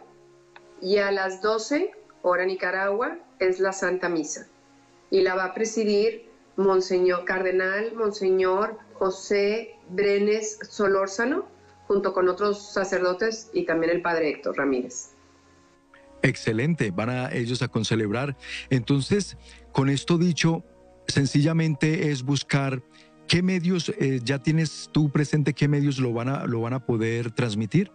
y a las 12 hora Nicaragua es la Santa Misa y la va a presidir Monseñor Cardenal, Monseñor José Brenes Solórzano, junto con otros sacerdotes y también el Padre Héctor Ramírez. Excelente, van a ellos a concelebrar. Entonces, con esto dicho, sencillamente es buscar qué medios, eh, ya tienes tú presente qué medios lo van a, lo van a poder transmitir.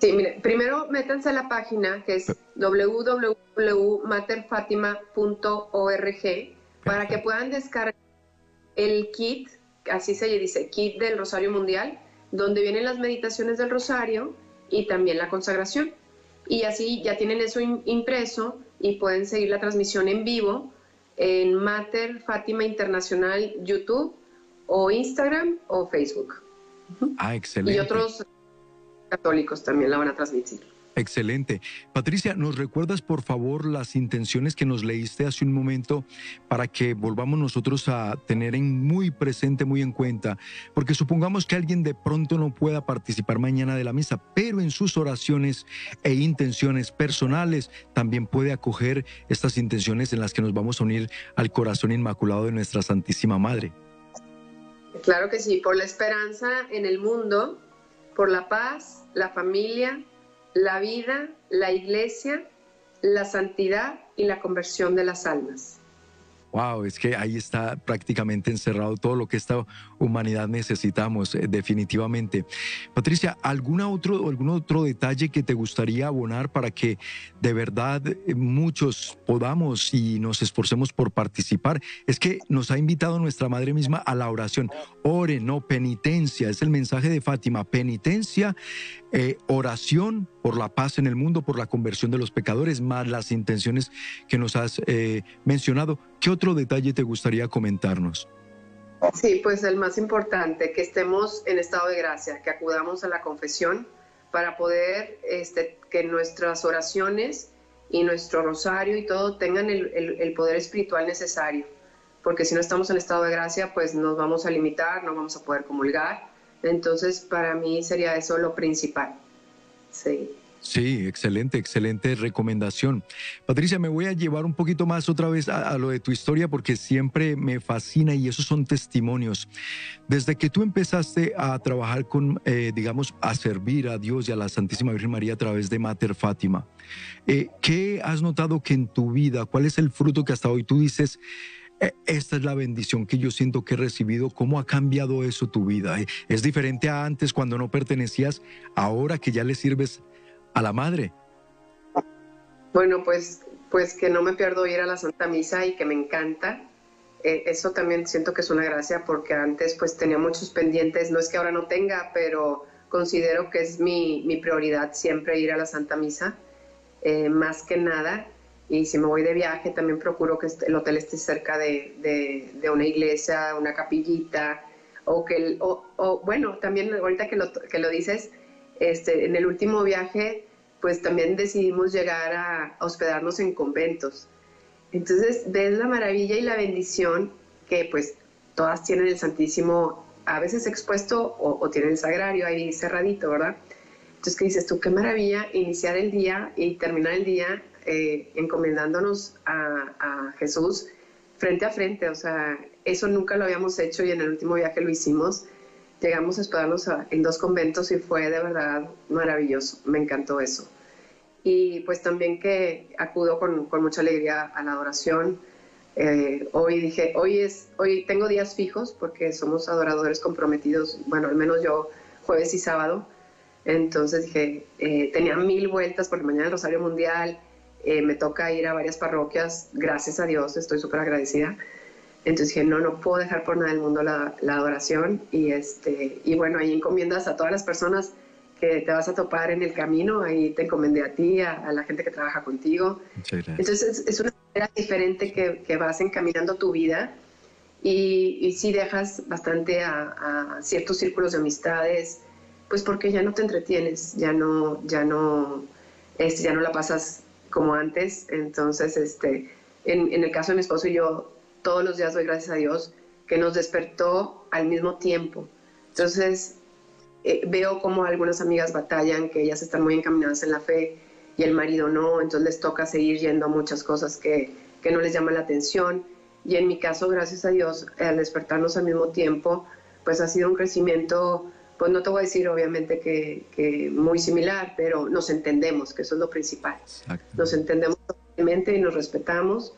Sí, mire, primero métanse a la página que es www.materfatima.org para que puedan descargar el kit, así se dice, kit del Rosario Mundial, donde vienen las meditaciones del Rosario y también la consagración. Y así ya tienen eso impreso y pueden seguir la transmisión en vivo en Mater Fátima Internacional YouTube o Instagram o Facebook. Ah, excelente. Y otros católicos también la van a transmitir. Excelente. Patricia, ¿nos recuerdas por favor las intenciones que nos leíste hace un momento para que volvamos nosotros a tener en muy presente, muy en cuenta? Porque supongamos que alguien de pronto no pueda participar mañana de la misa, pero en sus oraciones e intenciones personales también puede acoger estas intenciones en las que nos vamos a unir al corazón inmaculado de nuestra Santísima Madre. Claro que sí, por la esperanza en el mundo, por la paz, la familia la vida, la iglesia, la santidad y la conversión de las almas. Wow, es que ahí está prácticamente encerrado todo lo que esta humanidad necesitamos, eh, definitivamente. Patricia, ¿alguna otro, ¿algún otro detalle que te gustaría abonar para que de verdad eh, muchos podamos y nos esforcemos por participar? Es que nos ha invitado nuestra Madre misma a la oración. Ore, no penitencia, es el mensaje de Fátima. Penitencia, eh, oración por la paz en el mundo, por la conversión de los pecadores, más las intenciones que nos has mencionado. ¿Qué otro detalle te gustaría comentarnos? Sí, pues el más importante, que estemos en estado de gracia, que acudamos a la confesión para poder este, que nuestras oraciones y nuestro rosario y todo tengan el, poder espiritual necesario. Porque si no estamos en estado de gracia, pues nos vamos a limitar, no vamos a poder comulgar. Entonces, para mí sería eso lo principal. Sí. Sí, excelente, excelente recomendación. Patricia, me voy a llevar un poquito más otra vez a, lo de tu historia porque siempre me fascina y esos son testimonios. Desde que tú empezaste a trabajar con, eh, digamos, a servir a Dios y a la Santísima Virgen María a través de Mater Fátima, eh, ¿qué has notado que en tu vida, cuál es el fruto que hasta hoy tú dices? Eh, esta es la bendición que yo siento que he recibido. ¿Cómo ha cambiado eso tu vida? ¿Es diferente a antes cuando no pertenecías, ahora que ya le sirves a la madre? Bueno, pues, pues que no me pierdo ir a la Santa Misa y que me encanta. Eh, eso también siento que es una gracia porque antes pues tenía muchos pendientes, no es que ahora no tenga, pero considero que es mi, prioridad siempre ir a la Santa Misa, eh, más que nada. Y si me voy de viaje, también procuro que el hotel esté cerca de, una iglesia, una capillita, o que, o, bueno, también ahorita que lo, que lo dices, este, en el último viaje, pues también decidimos llegar a, hospedarnos en conventos. Entonces ves la maravilla y la bendición que pues todas tienen el Santísimo a veces expuesto o, tienen el sagrario ahí cerradito, ¿verdad? Entonces que dices tú, qué maravilla iniciar el día y terminar el día eh, encomendándonos a, a, Jesús frente a frente, o sea, eso nunca lo habíamos hecho y en el último viaje lo hicimos llegamos a hospedarnos en dos conventos y fue de verdad maravilloso, me encantó eso. y pues también que acudo con, con mucha alegría a la adoración. Eh, hoy dije, hoy es, hoy tengo días fijos porque somos adoradores comprometidos, bueno, al menos yo jueves y sábado. Entonces dije, eh, tenía mil vueltas porque mañana el Rosario Mundial, eh, me toca ir a varias parroquias, gracias a Dios, estoy súper agradecida. Entonces dije, no, no puedo dejar por nada del mundo la, la, adoración. Y, este, y bueno, ahí encomiendas a todas las personas que te vas a topar en el camino, ahí te encomendé a ti, a, la gente que trabaja contigo. Entonces es, una manera diferente que, que, vas encaminando tu vida y, y sí dejas bastante a, a, ciertos círculos de amistades, pues porque ya no te entretienes, ya no, ya no, este, ya no la pasas como antes. Entonces, este, en, en el caso de mi esposo y yo, todos los días doy gracias a Dios que nos despertó al mismo tiempo. Entonces, eh, veo como algunas amigas batallan, que ellas están muy encaminadas en la fe y el marido no, entonces les toca seguir yendo a muchas cosas que, que no les llaman la atención. Y en mi caso, gracias a Dios, al despertarnos al mismo tiempo, pues ha sido un crecimiento, pues no te voy a decir obviamente que, que muy similar, pero nos entendemos, que eso es lo principal. Nos entendemos totalmente y nos respetamos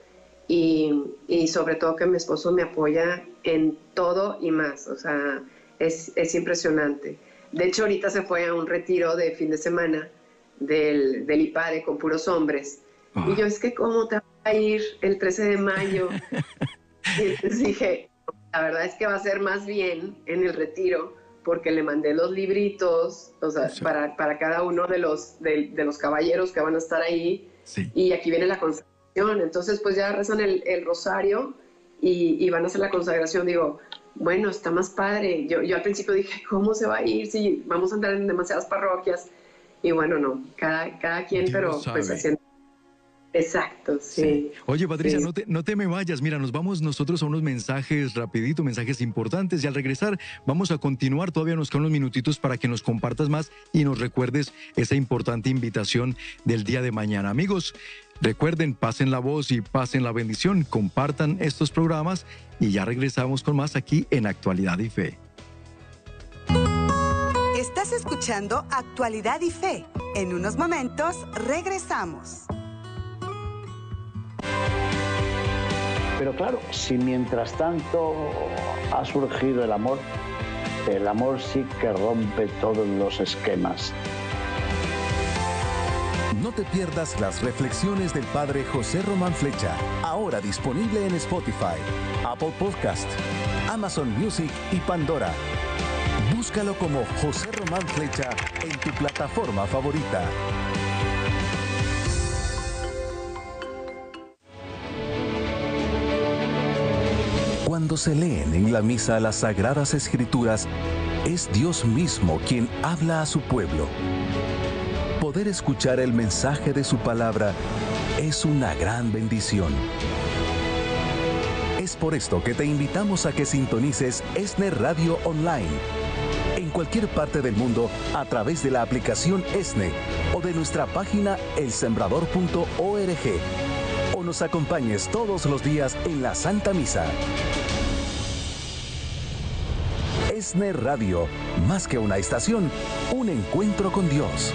y, y, sobre todo que mi esposo me apoya en todo y más, o sea, es, es impresionante. De hecho, ahorita se fue a un retiro de fin de semana del, del IPADE con puros hombres. Y ah. yo, es que, ¿cómo te va a ir el 13 de mayo? y entonces dije, la verdad es que va a ser más bien en el retiro, porque le mandé los libritos, o sea, para, para, cada uno de los, de, de, los caballeros que van a estar ahí. Y aquí viene la consagración. Entonces, pues ya rezan el, el rosario y, y, van a hacer la consagración. Digo, bueno, está más padre. Yo, yo al principio dije, ¿cómo se va a ir si vamos a andar en demasiadas parroquias? Y bueno, no, cada, cada quien, pero pues haciendo Exacto, sí. Oye, Patricia, no, te, no te me vayas. Mira, nos vamos nosotros a unos mensajes rapidito, mensajes importantes. Y al regresar vamos a continuar. Todavía nos quedan unos minutitos para que nos compartas más y nos recuerdes esa importante invitación del día de mañana. Amigos, recuerden, pasen la voz y pasen la bendición. Compartan estos programas y ya regresamos con más aquí en Actualidad y Fe. Estás escuchando Actualidad y Fe. En unos momentos regresamos. Pero claro, si mientras tanto ha surgido el amor, el amor sí que rompe todos los esquemas. No te pierdas las reflexiones del Padre José Román Flecha, ahora disponible en Spotify, Apple Podcast, Amazon Music y Pandora. Búscalo como José Román Flecha en tu plataforma favorita. Cuando se leen en la misa las sagradas escrituras, es Dios mismo quien habla a su pueblo. Poder escuchar el mensaje de su palabra es una gran bendición. Es por esto que te invitamos a que sintonices ESNE Radio Online en cualquier parte del mundo a través de la aplicación ESNE o de nuestra página elsembrador.org o nos acompañes todos los días en la Santa Misa. ESNE Radio, más que una estación, un encuentro con Dios.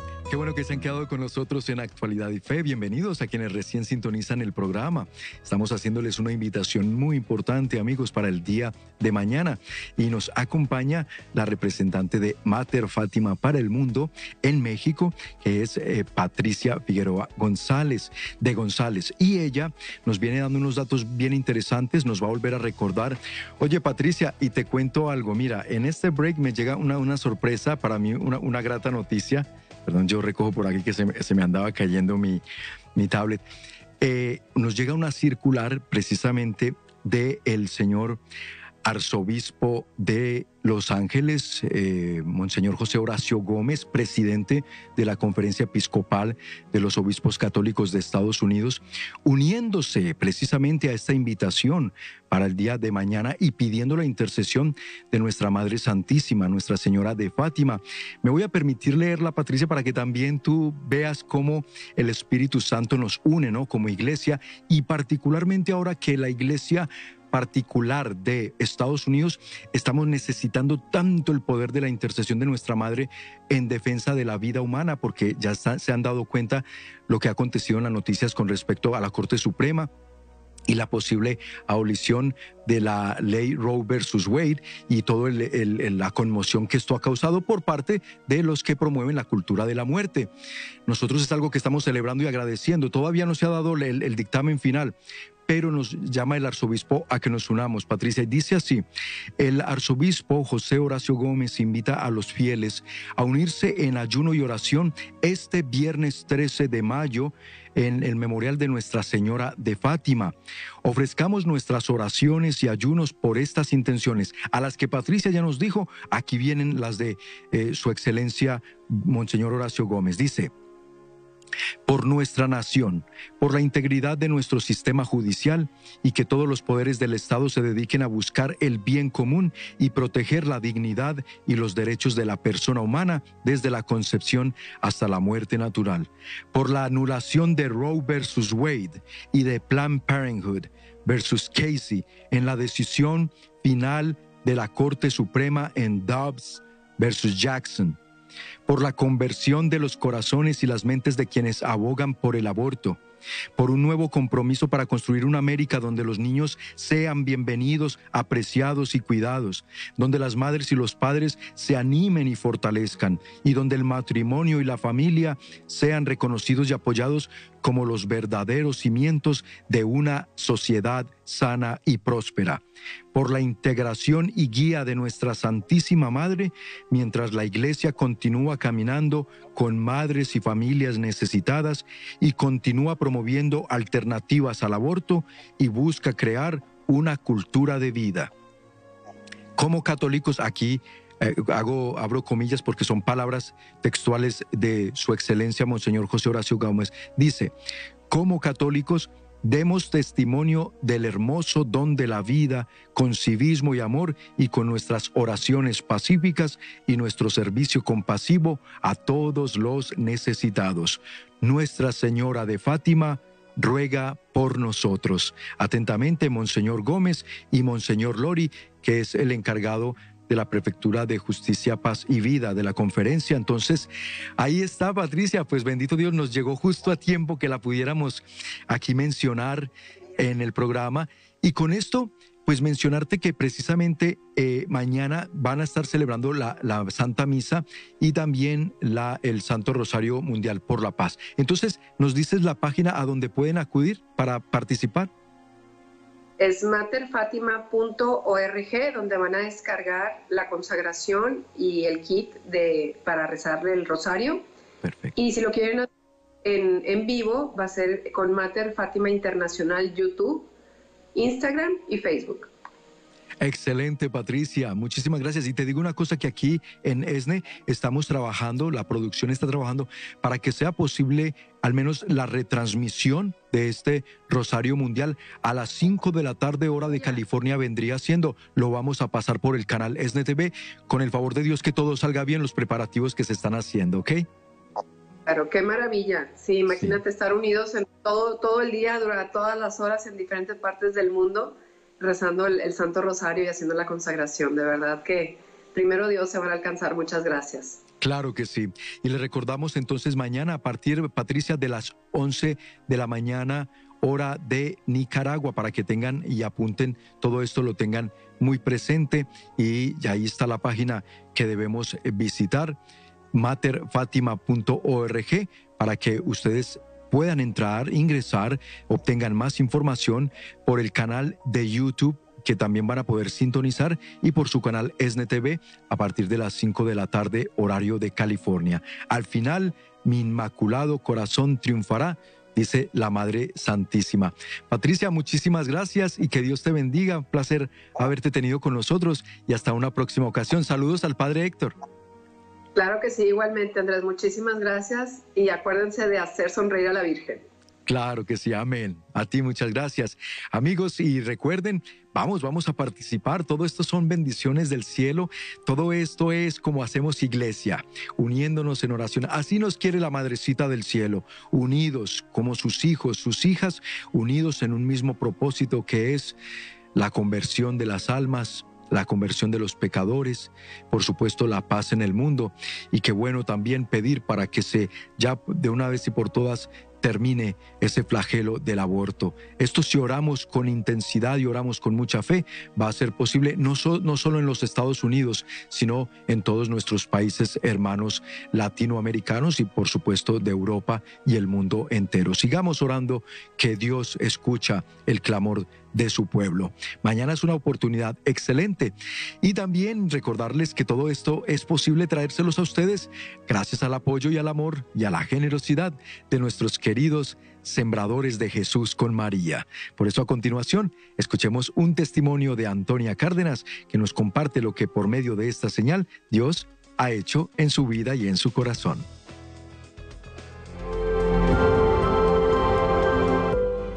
Qué bueno que se han quedado con nosotros en Actualidad y Fe. Bienvenidos a quienes recién sintonizan el programa. Estamos haciéndoles una invitación muy importante, amigos, para el día de mañana. Y nos acompaña la representante de Mater Fátima para el Mundo en México, que es eh, Patricia Figueroa González, de González. Y ella nos viene dando unos datos bien interesantes, nos va a volver a recordar. Oye, Patricia, y te cuento algo. Mira, en este break me llega una, una sorpresa, para mí una, una grata noticia Perdón, yo recojo por aquí que se, me andaba cayendo mi, mi tablet. Eh, nos llega una circular precisamente del señor arzobispo de Los Ángeles, eh, Monseñor José Horacio Gómez, presidente de la Conferencia Episcopal de los Obispos Católicos de Estados Unidos, uniéndose precisamente a esta invitación para el día de mañana y pidiendo la intercesión de nuestra Madre Santísima, Nuestra Señora de Fátima. Me voy a permitir leerla, Patricia, para que también tú veas cómo el Espíritu Santo nos une, ¿no? Como iglesia y particularmente ahora que la iglesia particular de Estados Unidos, estamos necesitando tanto el poder de la intercesión de nuestra Madre en defensa de la vida humana, porque ya se han dado cuenta lo que ha acontecido en las noticias con respecto a la Corte Suprema y la posible abolición de la ley Roe versus Wade y toda la conmoción que esto ha causado por parte de los que promueven la cultura de la muerte. Nosotros es algo que estamos celebrando y agradeciendo. Todavía no se ha dado el dictamen final, pero nos llama el arzobispo a que nos unamos. Patricia, dice así, el arzobispo José Horacio Gómez invita a los fieles a unirse en ayuno y oración este viernes 13 de mayo en el memorial de Nuestra Señora de Fátima. Ofrezcamos nuestras oraciones y ayunos por estas intenciones, a las que Patricia ya nos dijo, aquí vienen las de eh, Su Excelencia Monseñor Horacio Gómez. Dice, por nuestra nación, por la integridad de nuestro sistema judicial y que todos los poderes del Estado se dediquen a buscar el bien común y proteger la dignidad y los derechos de la persona humana desde la concepción hasta la muerte natural, por la anulación de Roe versus Wade y de Planned Parenthood versus Casey en la decisión final de la Corte Suprema en Dobbs versus Jackson por la conversión de los corazones y las mentes de quienes abogan por el aborto, por un nuevo compromiso para construir una América donde los niños sean bienvenidos, apreciados y cuidados, donde las madres y los padres se animen y fortalezcan, y donde el matrimonio y la familia sean reconocidos y apoyados como los verdaderos cimientos de una sociedad sana y próspera, por la integración y guía de nuestra Santísima Madre, mientras la Iglesia continúa caminando con madres y familias necesitadas y continúa promoviendo alternativas al aborto y busca crear una cultura de vida. Como católicos aquí eh, hago, abro comillas porque son palabras textuales de su excelencia, Monseñor José Horacio Gómez, dice, como católicos demos testimonio del hermoso don de la vida con civismo y amor y con nuestras oraciones pacíficas y nuestro servicio compasivo a todos los necesitados. Nuestra Señora de Fátima, ruega por nosotros. Atentamente, Monseñor Gómez y Monseñor Lori, que es el encargado de la Prefectura de Justicia, Paz y Vida de la conferencia. Entonces, ahí está Patricia, pues bendito Dios, nos llegó justo a tiempo que la pudiéramos aquí mencionar en el programa. Y con esto, pues mencionarte que precisamente eh, mañana van a estar celebrando la, la, Santa Misa y también la, el Santo Rosario Mundial por la Paz. Entonces, ¿nos dices la página a donde pueden acudir para participar? es materfatima.org, donde van a descargar la consagración y el kit de, para rezarle el rosario. Y si lo quieren en, en vivo, va a ser con Mater Fátima Internacional YouTube, Instagram y Facebook. Excelente, Patricia. Muchísimas gracias. Y te digo una cosa que aquí en ESNE estamos trabajando, la producción está trabajando para que sea posible al menos la retransmisión de este Rosario Mundial a las 5 de la tarde hora de California vendría siendo. Lo vamos a pasar por el canal ESNE TV con el favor de Dios que todo salga bien los preparativos que se están haciendo, ¿ok? Claro, qué maravilla. Sí, imagínate estar unidos en todo, todo el día, durante todas las horas en diferentes partes del mundo rezando el, Santo Rosario y haciendo la consagración. De verdad que primero Dios se van a alcanzar. Muchas gracias. Claro que sí. Y le recordamos entonces mañana a partir, Patricia, de las 11 de la mañana, hora de Nicaragua, para que tengan y apunten todo esto, lo tengan muy presente. Y ahí está la página que debemos visitar, materfatima.org, para que ustedes puedan entrar, ingresar, obtengan más información por el canal de YouTube que también van a poder sintonizar y por su canal ESNE a partir de las 5 de la tarde horario de California. Al final, mi inmaculado corazón triunfará dice la Madre Santísima. Patricia, muchísimas gracias y que Dios te bendiga. Un placer haberte tenido con nosotros y hasta una próxima ocasión. Saludos al Padre Héctor. Claro que sí, igualmente, Andrés. Muchísimas gracias y acuérdense de hacer sonreír a la Virgen. Claro que sí, amén. A ti muchas gracias. Amigos, y recuerden, vamos, vamos a participar. Todo esto son bendiciones del cielo. Todo esto es como hacemos iglesia, uniéndonos en oración. Así nos quiere la Madrecita del cielo, unidos como sus hijos, sus hijas, unidos en un mismo propósito que es la conversión de las almas, la conversión de los pecadores, por supuesto la paz en el mundo y qué bueno también pedir para que se ya de una vez y por todas termine ese flagelo del aborto. Esto si oramos con intensidad y oramos con mucha fe, va a ser posible no, no solo en los Estados Unidos, sino en todos nuestros países hermanos latinoamericanos y por supuesto de Europa y el mundo entero. Sigamos orando que Dios escucha el clamor de su pueblo. Mañana es una oportunidad excelente y también recordarles que todo esto es posible traérselos a ustedes gracias al apoyo y al amor y a la generosidad de nuestros queridos sembradores de Jesús con María. Por eso a continuación escuchemos un testimonio de Antonia Cárdenas que nos comparte lo que por medio de esta señal Dios ha hecho en su vida y en su corazón.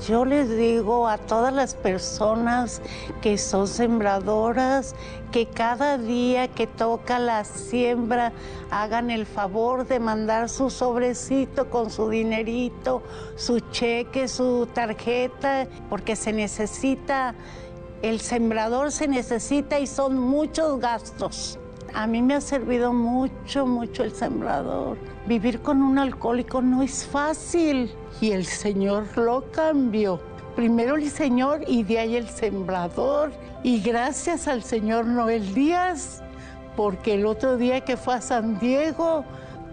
Yo les digo a todas las personas que son sembradoras que cada día que toca la siembra hagan el favor de mandar su sobrecito con su dinerito, su cheque, su tarjeta, porque se necesita, el sembrador se necesita y son muchos gastos. A mí me ha servido mucho, mucho el sembrador. Vivir con un alcohólico no es fácil y el Señor lo cambió. Primero el Señor y de ahí el sembrador. Y gracias al Señor Noel Díaz, porque el otro día que fue a San Diego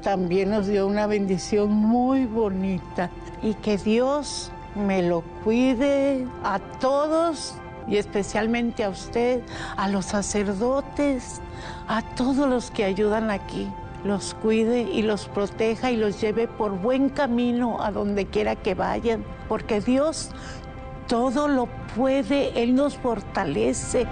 también nos dio una bendición muy bonita. Y que Dios me lo cuide a todos y especialmente a usted, a los sacerdotes, a todos los que ayudan aquí, los cuide y los proteja y los lleve por buen camino a donde quiera que vayan, porque Dios todo lo puede, Él nos fortalece.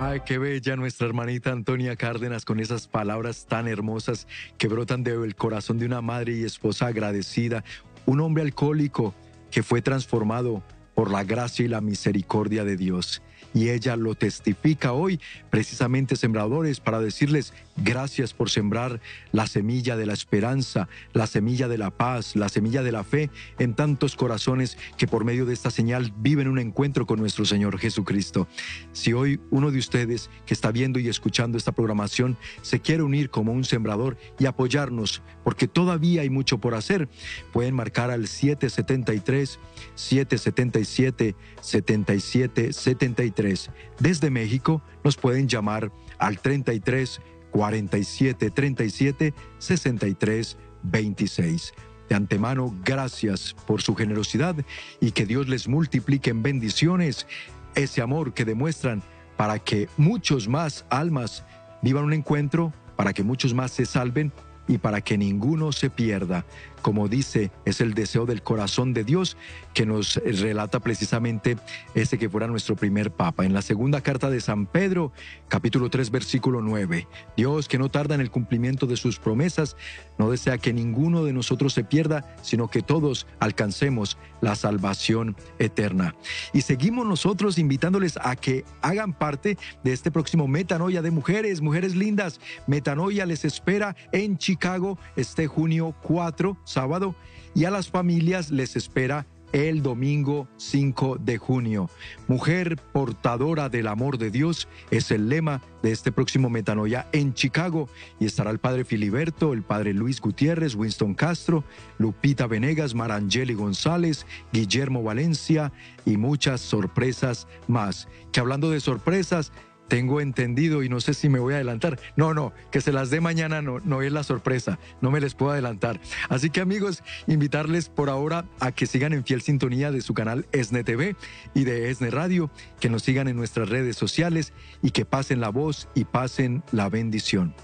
Ay, qué bella nuestra hermanita Antonia Cárdenas con esas palabras tan hermosas que brotan del corazón de una madre y esposa agradecida, un hombre alcohólico que fue transformado por la gracia y la misericordia de Dios y ella lo testifica hoy, precisamente sembradores, para decirles gracias por sembrar la semilla de la esperanza, la semilla de la paz, la semilla de la fe en tantos corazones que por medio de esta señal viven un encuentro con nuestro Señor Jesucristo. Si hoy uno de ustedes que está viendo y escuchando esta programación se quiere unir como un sembrador y apoyarnos, porque todavía hay mucho por hacer, pueden marcar al 773 777 77 73. Desde México nos pueden llamar al 33 47 37 63 26. De antemano, gracias por su generosidad y que Dios les multiplique en bendiciones ese amor que demuestran para que muchos más almas vivan un encuentro, para que muchos más se salven y para que ninguno se pierda. Como dice, es el deseo del corazón de Dios que nos relata precisamente ese que fuera nuestro primer papa. En la segunda carta de San Pedro, capítulo 3, versículo 9, Dios que no tarda en el cumplimiento de sus promesas, no desea que ninguno de nosotros se pierda, sino que todos alcancemos la salvación eterna. Y seguimos nosotros invitándoles a que hagan parte de este próximo Metanoia de mujeres, mujeres lindas. Metanoia les espera en Chicago este junio 4 sábado y a las familias les espera el domingo 5 de junio. Mujer portadora del amor de Dios es el lema de este próximo Metanoia en Chicago y estará el padre Filiberto, el padre Luis Gutiérrez, Winston Castro, Lupita Venegas, Marangeli González, Guillermo Valencia y muchas sorpresas más. Que hablando de sorpresas, tengo entendido y no sé si me voy a adelantar. No, no, que se las dé mañana no, no es la sorpresa, no me les puedo adelantar. Así que amigos, invitarles por ahora a que sigan en fiel sintonía de su canal ESNE TV y de ESNE Radio, que nos sigan en nuestras redes sociales y que pasen la voz y pasen la bendición.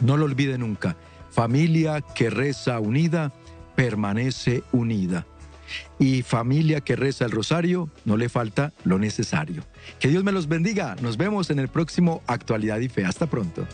No lo olviden nunca, Familia que reza unida, permanece unida. Y familia que reza el rosario, no le falta lo necesario. Que Dios me los bendiga. Nos vemos en el próximo Actualidad y Fe. Hasta pronto.